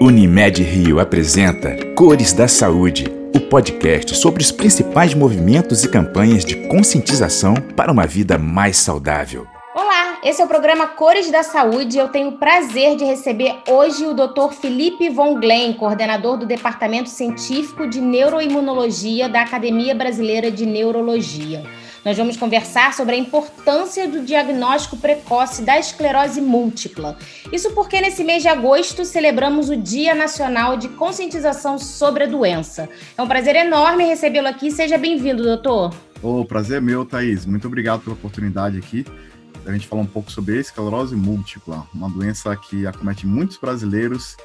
Unimed Rio apresenta Cores da Saúde, o podcast sobre os principais movimentos e campanhas de conscientização para uma vida mais saudável. Olá, esse é o programa Cores da Saúde e eu tenho o prazer de receber hoje o Dr. Felipe Von Glen, coordenador do Departamento Científico de Neuroimunologia da Academia Brasileira de Neurologia. Nós vamos conversar sobre a importância do diagnóstico precoce da esclerose múltipla. Isso porque nesse mês de agosto celebramos o Dia Nacional de Conscientização sobre a Doença. É um prazer enorme recebê-lo aqui. Seja bem-vindo, doutor. O prazer é meu, Thaís. Muito obrigado pela oportunidade aqui a gente falar um pouco sobre a esclerose múltipla, uma doença que acomete muitos brasileiros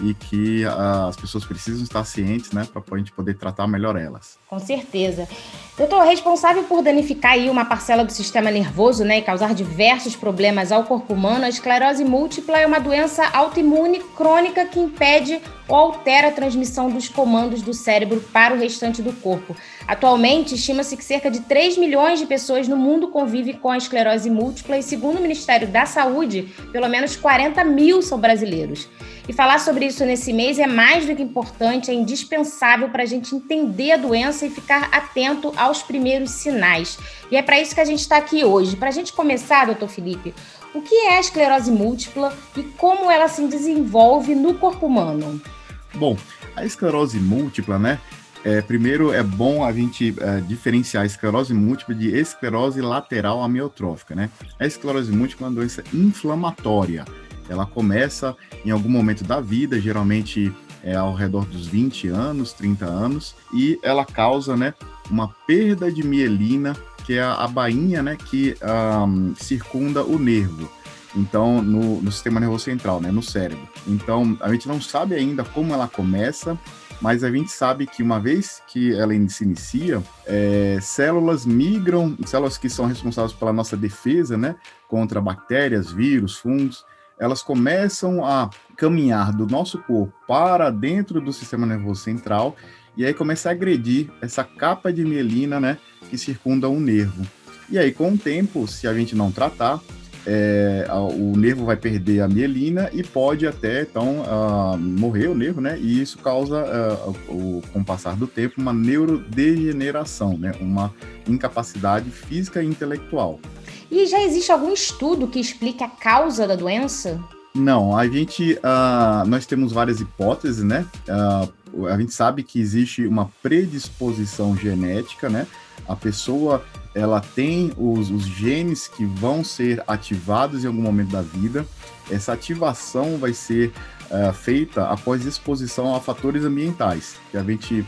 e que uh, as pessoas precisam estar cientes, né, para a gente poder tratar melhor elas. Com certeza. Doutor, responsável por danificar aí uma parcela do sistema nervoso, né, e causar diversos problemas ao corpo humano, a esclerose múltipla é uma doença autoimune crônica que impede ou altera a transmissão dos comandos do cérebro para o restante do corpo. Atualmente, estima-se que cerca de 3 milhões de pessoas no mundo convivem com a esclerose múltipla e, segundo o Ministério da Saúde, pelo menos 40 mil são brasileiros. E falar sobre isso nesse mês é mais do que importante, é indispensável para a gente entender a doença e ficar atento aos primeiros sinais. E é para isso que a gente está aqui hoje. Para a gente começar, doutor Felipe, o que é a esclerose múltipla e como ela se desenvolve no corpo humano? Bom, a esclerose múltipla, né? É, primeiro é bom a gente é, diferenciar a esclerose múltipla de esclerose lateral amiotrófica, né? A esclerose múltipla é uma doença inflamatória. Ela começa em algum momento da vida, geralmente é ao redor dos 20 anos, 30 anos, e ela causa, né, uma perda de mielina, que é a, bainha, né, que um, circunda o nervo então no, no, sistema nervoso central, né, no cérebro. Então a gente não sabe ainda como ela começa, mas a gente sabe que uma vez que ela se inicia, é, células migram, células que são responsáveis pela nossa defesa, né, contra bactérias, vírus, fungos, elas começam a caminhar do nosso corpo para dentro do sistema nervoso central e aí começa a agredir essa capa de mielina, né, que circunda o nervo. E aí, com o tempo, se a gente não tratar, é, o nervo vai perder a mielina e pode até, então, uh, morrer o nervo, né? E isso causa, uh, o, com o passar do tempo, uma neurodegeneração, né? Uma incapacidade física e intelectual. E já existe algum estudo que explique a causa da doença? Não, a gente, uh, nós temos várias hipóteses, né? A gente sabe que existe uma predisposição genética, né? A pessoa, ela tem os, os genes que vão ser ativados em algum momento da vida. Essa ativação vai ser uh, feita após exposição a fatores ambientais, que a gente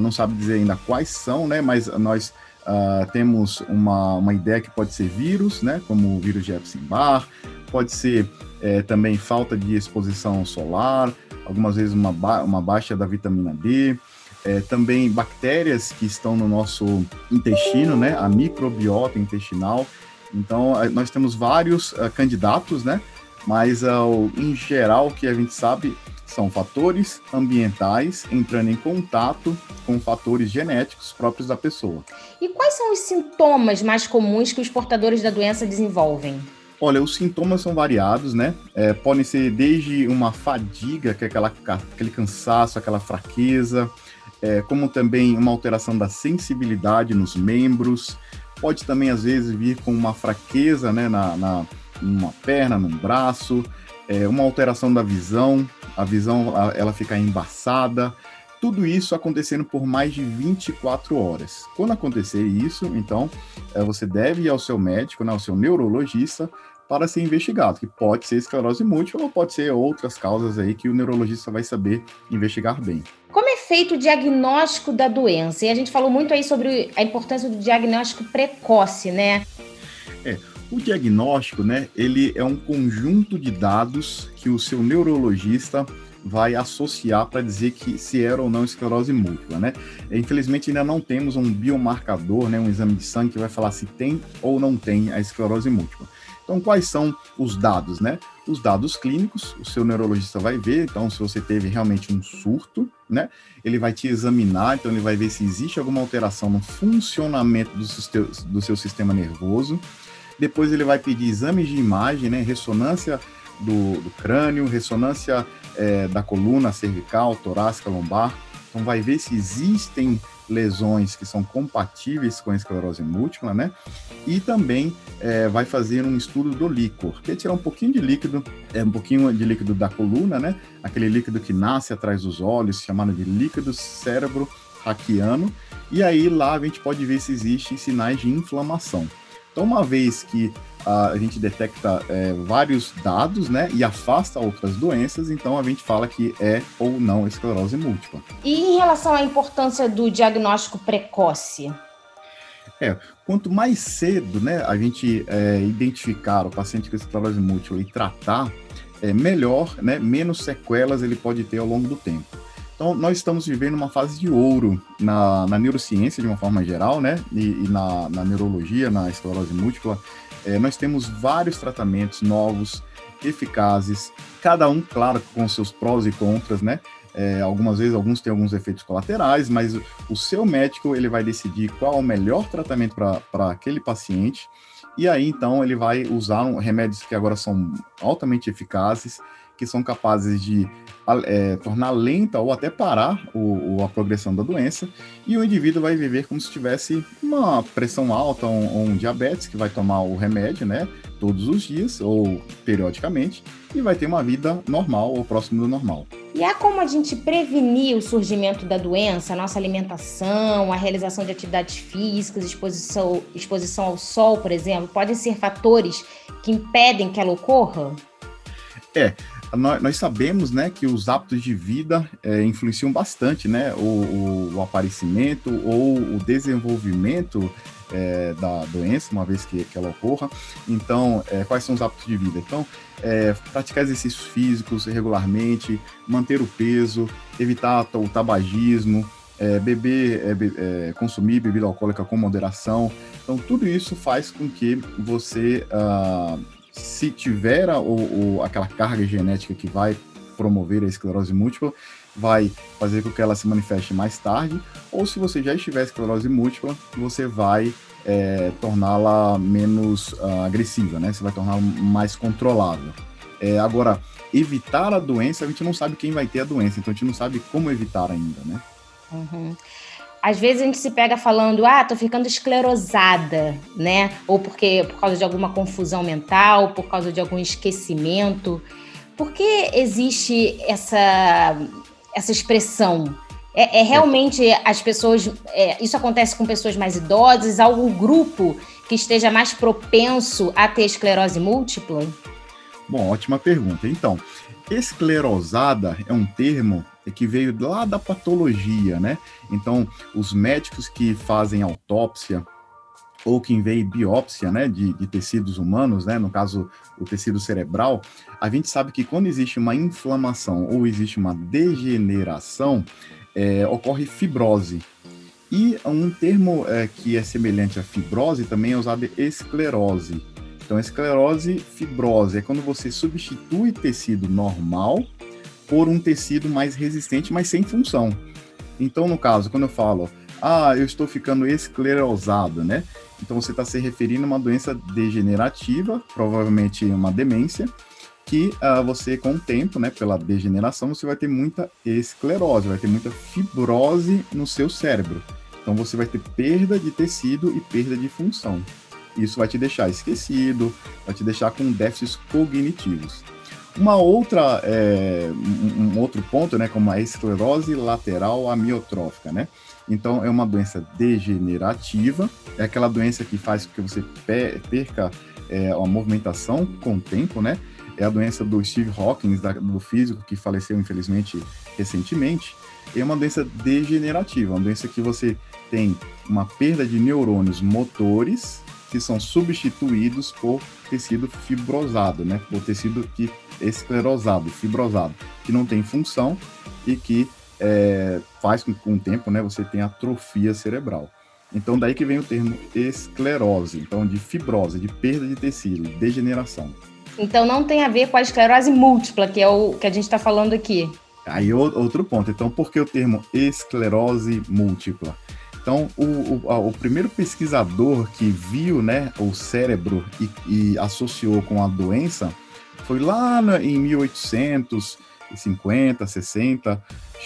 não sabe dizer ainda quais são, né? Mas nós Uh, temos uma, uma ideia que pode ser vírus, né, como o vírus de Epstein-Barr, pode ser é, também falta de exposição solar, algumas vezes uma, ba uma baixa da vitamina D, é, também bactérias que estão no nosso intestino, né, a microbiota intestinal. Então, nós temos vários uh, candidatos, né, mas uh, em geral o que a gente sabe são fatores ambientais entrando em contato com fatores genéticos próprios da pessoa. E quais são os sintomas mais comuns que os portadores da doença desenvolvem? Olha, os sintomas são variados, né? É, podem ser desde uma fadiga, que é aquela, aquele cansaço, aquela fraqueza, é, como também uma alteração da sensibilidade nos membros. Pode também, às vezes, vir com uma fraqueza né, na, na numa perna, num braço, é, uma alteração da visão, a visão ela fica embaçada, tudo isso acontecendo por mais de 24 horas. Quando acontecer isso, então, é, você deve ir ao seu médico, né, ao seu neurologista, para ser investigado, que pode ser esclerose múltipla ou pode ser outras causas aí que o neurologista vai saber investigar bem. Como é feito o diagnóstico da doença? E a gente falou muito aí sobre a importância do diagnóstico precoce, né? É, o diagnóstico, né, ele é um conjunto de dados que o seu neurologista vai associar para dizer que se era ou não esclerose múltipla, né? Infelizmente ainda não temos um biomarcador, né, um exame de sangue que vai falar se tem ou não tem a esclerose múltipla. Então, quais são os dados, né? Os dados clínicos, o seu neurologista vai ver, então, se você teve realmente um surto, né? Ele vai te examinar, então ele vai ver se existe alguma alteração no funcionamento do, seu, do seu sistema nervoso. Depois ele vai pedir exames de imagem, né? Ressonância do, do crânio, ressonância é, da coluna cervical, torácica, lombar. Então, vai ver se existem lesões que são compatíveis com a esclerose múltipla, né? E também é, vai fazer um estudo do líquor, que é tirar um pouquinho de líquido, é, um pouquinho de líquido da coluna, né? Aquele líquido que nasce atrás dos olhos, chamado de líquido cérebro raquiano. E aí lá a gente pode ver se existem sinais de inflamação. Então, uma vez que a gente detecta é, vários dados, né, e afasta outras doenças, então a gente fala que é ou não esclerose múltipla. E em relação à importância do diagnóstico precoce? É, quanto mais cedo, né, a gente é, identificar o paciente com esclerose múltipla e tratar, é melhor, né, menos sequelas ele pode ter ao longo do tempo. Então, nós estamos vivendo uma fase de ouro na, na neurociência, de uma forma geral, né? E, e na, na, neurologia, na esclerose múltipla. É, nós temos vários tratamentos novos, eficazes, cada um, claro, com seus prós e contras, né? É, algumas vezes, alguns têm alguns efeitos colaterais, mas o seu médico ele vai decidir qual é o melhor tratamento para aquele paciente. E aí, então, ele vai usar um, remédios que agora são altamente eficazes, que são capazes de é, tornar lenta ou até parar o, a progressão da doença, e o indivíduo vai viver como se tivesse uma pressão alta ou, ou um diabetes, que vai tomar o remédio, né, todos os dias ou periodicamente, e vai ter uma vida normal ou próximo do normal. E há como a gente prevenir o surgimento da doença, a nossa alimentação, a realização de atividades físicas, exposição, exposição ao sol, por exemplo, podem ser fatores que impedem que ela ocorra? É, nós, nós, sabemos né, que os hábitos de vida é, influenciam bastante né, o, o, aparecimento ou o desenvolvimento é, da doença, uma vez que, que ela ocorra. Então, é, quais são os hábitos de vida? Então, é, praticar exercícios físicos regularmente, manter o peso, evitar o tabagismo, é, beber, é, é, consumir bebida alcoólica com moderação. Então, tudo isso faz com que você uh, se tiver a, o, aquela carga genética que vai promover a esclerose múltipla, vai fazer com que ela se manifeste mais tarde, ou se você já estiver esclerose múltipla, você vai é, torná-la menos uh, agressiva, né? Você vai torná-la mais controlável. É, agora, evitar a doença, a gente não sabe quem vai ter a doença, então a gente não sabe como evitar ainda, né? Uhum às vezes a gente se pega falando, ah, tô ficando esclerosada, né? Ou porque por causa de alguma confusão mental, por causa de algum esquecimento. Por que existe essa, essa expressão? É, é realmente as pessoas. É, isso acontece com pessoas mais idosas? Algum grupo que esteja mais propenso a ter esclerose múltipla? Bom, ótima pergunta. Então, esclerosada é um termo que veio lá da patologia, né? Então, os médicos que fazem autópsia ou que veem biópsia, né, de, de, tecidos humanos, né, no caso o tecido cerebral, a gente sabe que quando existe uma inflamação ou existe uma degeneração, é, ocorre fibrose. E um termo é, que é semelhante à fibrose também é usado esclerose. Então, esclerose, fibrose é quando você substitui tecido normal por um tecido mais resistente, mas sem função. Então, no caso, quando eu falo, ah, eu estou ficando esclerosado, né? Então, você está se referindo a uma doença degenerativa, provavelmente uma demência, que uh, você, com o tempo, né, pela degeneração, você vai ter muita esclerose, vai ter muita fibrose no seu cérebro. Então, você vai ter perda de tecido e perda de função. Isso vai te deixar esquecido, vai te deixar com déficits cognitivos. Uma outra, é, um, outro ponto, né, como a esclerose lateral amiotrófica, né? Então, é uma doença degenerativa, é aquela doença que faz com que você perca é, a movimentação com o tempo, né? É a doença do Steve Hawking, da, do físico que faleceu, infelizmente, recentemente. É uma doença degenerativa, uma doença que você tem uma perda de neurônios motores que são substituídos por tecido fibrosado, né? Por tecido que esclerosado, fibrosado, que não tem função e que é, faz com que com o tempo, né, você tenha atrofia cerebral. Então daí que vem o termo esclerose, então de fibrose, de perda de tecido, degeneração. Então não tem a ver com a esclerose múltipla, que é o que a gente está falando aqui. Aí outro ponto. Então por que o termo esclerose múltipla? Então, o, o, o, primeiro pesquisador que viu né, o cérebro e, e associou com a doença foi lá em 1800, 50, 60,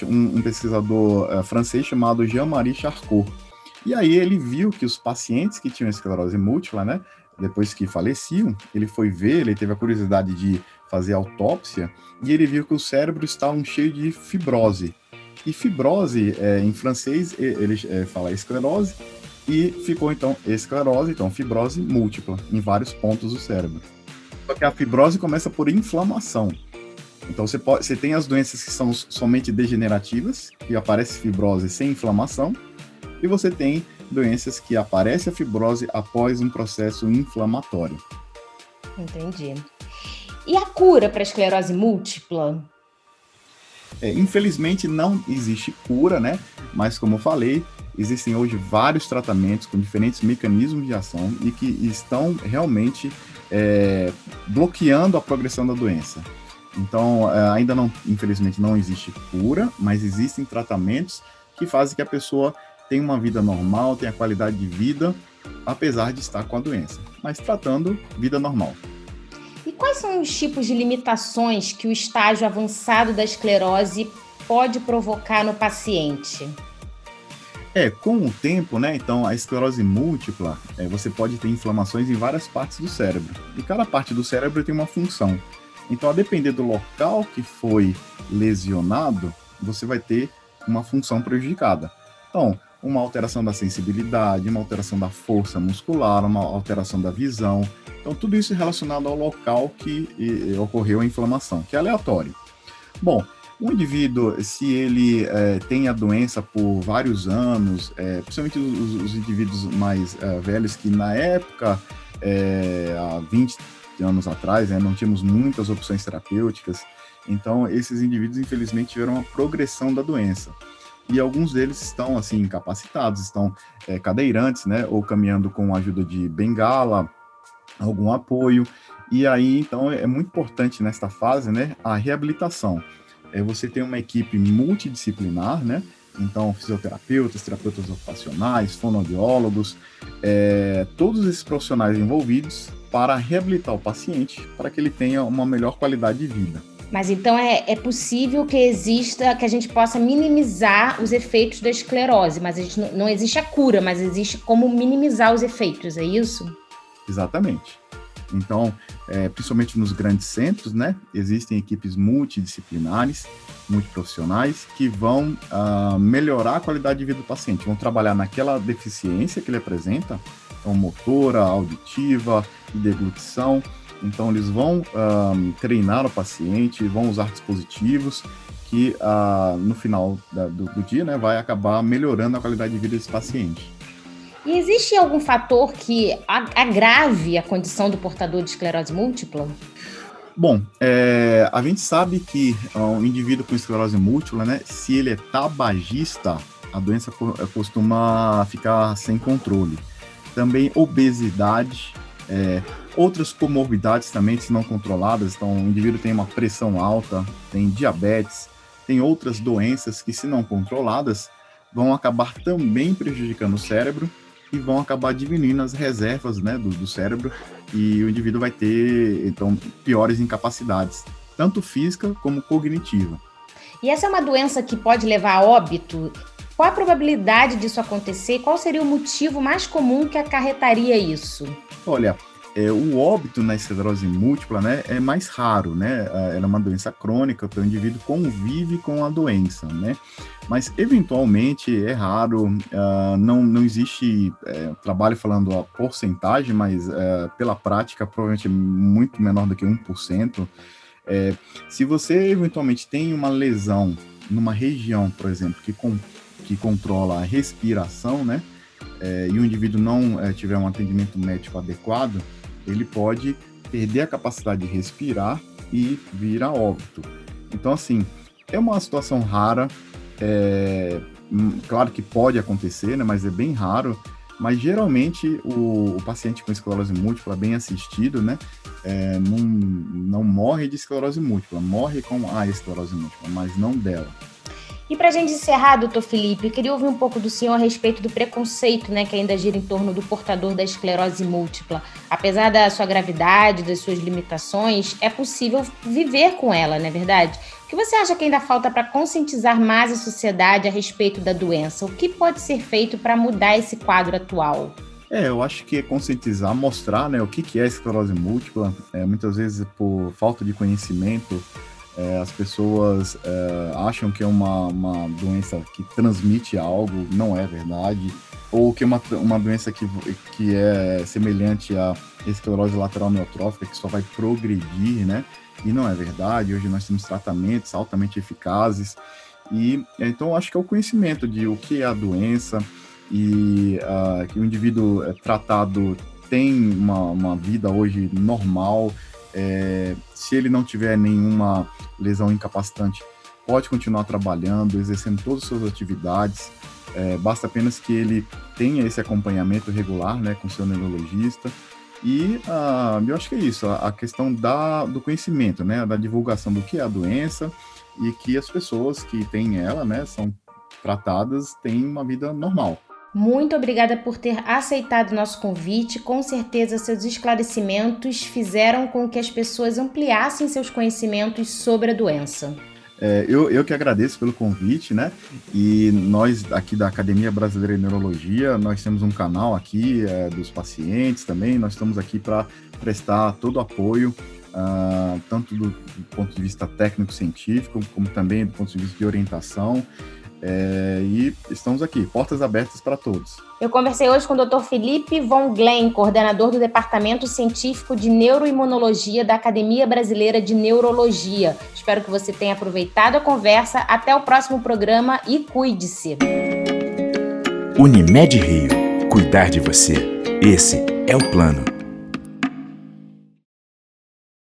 um, um pesquisador uh, francês chamado Jean-Marie Charcot. E aí ele viu que os pacientes que tinham esclerose múltipla, né, depois que faleciam, ele foi ver, ele teve a curiosidade de fazer autópsia, e ele viu que o cérebro estava cheio de fibrose. E fibrose, é, em francês, ele é, fala esclerose, e ficou então esclerose, então fibrose múltipla, em vários pontos do cérebro. Só que a fibrose começa por inflamação. Então você, pode, você tem as doenças que são somente degenerativas, que aparece fibrose sem inflamação, e você tem doenças que aparece a fibrose após um processo inflamatório. Entendi. E a cura para esclerose múltipla? É, infelizmente não existe cura, né? Mas como eu falei, existem hoje vários tratamentos com diferentes mecanismos de ação e que estão realmente é, bloqueando a progressão da doença. Então, é, ainda não, infelizmente, não existe cura, mas existem tratamentos que fazem que a pessoa tenha uma vida normal, tenha qualidade de vida, apesar de estar com a doença, mas tratando vida normal. Quais são os tipos de limitações que o estágio avançado da esclerose pode provocar no paciente? É, com o tempo, né? Então, a esclerose múltipla, é, você pode ter inflamações em várias partes do cérebro. E cada parte do cérebro tem uma função. Então, a depender do local que foi lesionado, você vai ter uma função prejudicada. Então, uma alteração da sensibilidade, uma alteração da força muscular, uma alteração da visão. Então, tudo isso é relacionado ao local que ocorreu a inflamação, que é aleatório. Bom, um indivíduo, se ele é, tem a doença por vários anos, é, principalmente os, os, indivíduos mais é, velhos, que na época, é, há 20 anos atrás, né, não tínhamos muitas opções terapêuticas, então esses indivíduos, infelizmente, tiveram uma progressão da doença e alguns deles estão assim incapacitados, estão é, cadeirantes, né, ou caminhando com a ajuda de bengala, algum apoio. E aí, então, é muito importante nesta fase, né, a reabilitação. É você tem uma equipe multidisciplinar, né? Então, fisioterapeutas, terapeutas ocupacionais, fonoaudiólogos, é, todos esses profissionais envolvidos para reabilitar o paciente para que ele tenha uma melhor qualidade de vida. Mas então é, é possível que exista, que a gente possa minimizar os efeitos da esclerose, mas a gente não, não existe a cura, mas existe como minimizar os efeitos, é isso? Exatamente. Então, é, principalmente nos grandes centros, né, existem equipes multidisciplinares, multiprofissionais, que vão uh, melhorar a qualidade de vida do paciente, vão trabalhar naquela deficiência que ele apresenta, então motora, auditiva, de deglutição, então, eles vão um, treinar o paciente, vão usar dispositivos que uh, no final da, do, do, dia né, vai acabar melhorando a qualidade de vida desse paciente. E existe algum fator que agrave a condição do portador de esclerose múltipla? Bom, é, a gente sabe que um indivíduo com esclerose múltipla, né, se ele é tabagista, a doença costuma ficar sem controle. Também obesidade, é, outras comorbidades também, se não controladas, então o indivíduo tem uma pressão alta, tem diabetes, tem outras doenças que, se não controladas, vão acabar também prejudicando o cérebro e vão acabar diminuindo as reservas né, do, do cérebro e o indivíduo vai ter, então, piores incapacidades, tanto física como cognitiva. E essa é uma doença que pode levar a óbito? Qual a probabilidade disso acontecer? Qual seria o motivo mais comum que acarretaria isso? Olha, é, o óbito na esclerose múltipla né, é mais raro, né? Ela é uma doença crônica, o indivíduo convive com a doença, né? Mas eventualmente é raro, uh, não, não existe é, trabalho falando a porcentagem, mas uh, pela prática provavelmente muito menor do que 1%. É, se você eventualmente tem uma lesão numa região, por exemplo, que, com, que controla a respiração, né? É, e o indivíduo não é, tiver um atendimento médico adequado, ele pode perder a capacidade de respirar e vir a óbito. Então, assim, é uma situação rara, é, hum, claro que pode acontecer, né, mas é bem raro. Mas geralmente o, o paciente com esclerose múltipla, bem assistido, né, é, não, não morre de esclerose múltipla, morre com a esclerose múltipla, mas não dela. E para a gente encerrar, doutor Felipe, eu queria ouvir um pouco do senhor a respeito do preconceito né, que ainda gira em torno do portador da esclerose múltipla. Apesar da sua gravidade, das suas limitações, é possível viver com ela, não é verdade? que você acha que ainda falta para conscientizar mais a sociedade a respeito da doença? O que pode ser feito para mudar esse quadro atual? É, eu acho que é conscientizar, mostrar né, o que, que é esclerose múltipla. É, muitas vezes, por falta de conhecimento, é, as pessoas é, acham que é uma, uma doença que transmite algo, não é verdade. Ou que é uma, uma doença que, que é semelhante à esclerose lateral amiotrófica, que só vai progredir, né? E não é verdade. Hoje nós temos tratamentos altamente eficazes. E então acho que é o conhecimento de o que é a doença e uh, que o indivíduo é tratado tem uma, uma vida hoje normal. É, se ele não tiver nenhuma lesão incapacitante, pode continuar trabalhando, exercendo todas as suas atividades. É, basta apenas que ele tenha esse acompanhamento regular né, com seu neurologista e uh, eu acho que é isso, a, a questão da, do conhecimento, né, da divulgação do que é a doença e que as pessoas que têm ela, né, são tratadas, têm uma vida normal. Muito obrigada por ter aceitado nosso convite. Com certeza, seus esclarecimentos fizeram com que as pessoas ampliassem seus conhecimentos sobre a doença. É, eu, eu que agradeço pelo convite, né? E nós aqui da Academia Brasileira de Neurologia, nós temos um canal aqui é, dos pacientes também. Nós estamos aqui para prestar todo o apoio, uh, tanto do, do, ponto de vista técnico-científico, como também do ponto de vista de orientação. É, e estamos aqui, portas abertas para todos. Eu conversei hoje com o Dr. Felipe Von Glen, coordenador do Departamento Científico de Neuroimunologia da Academia Brasileira de Neurologia. Espero que você tenha aproveitado a conversa. Até o próximo programa e cuide-se. Unimed Rio. Cuidar de você. Esse é o plano.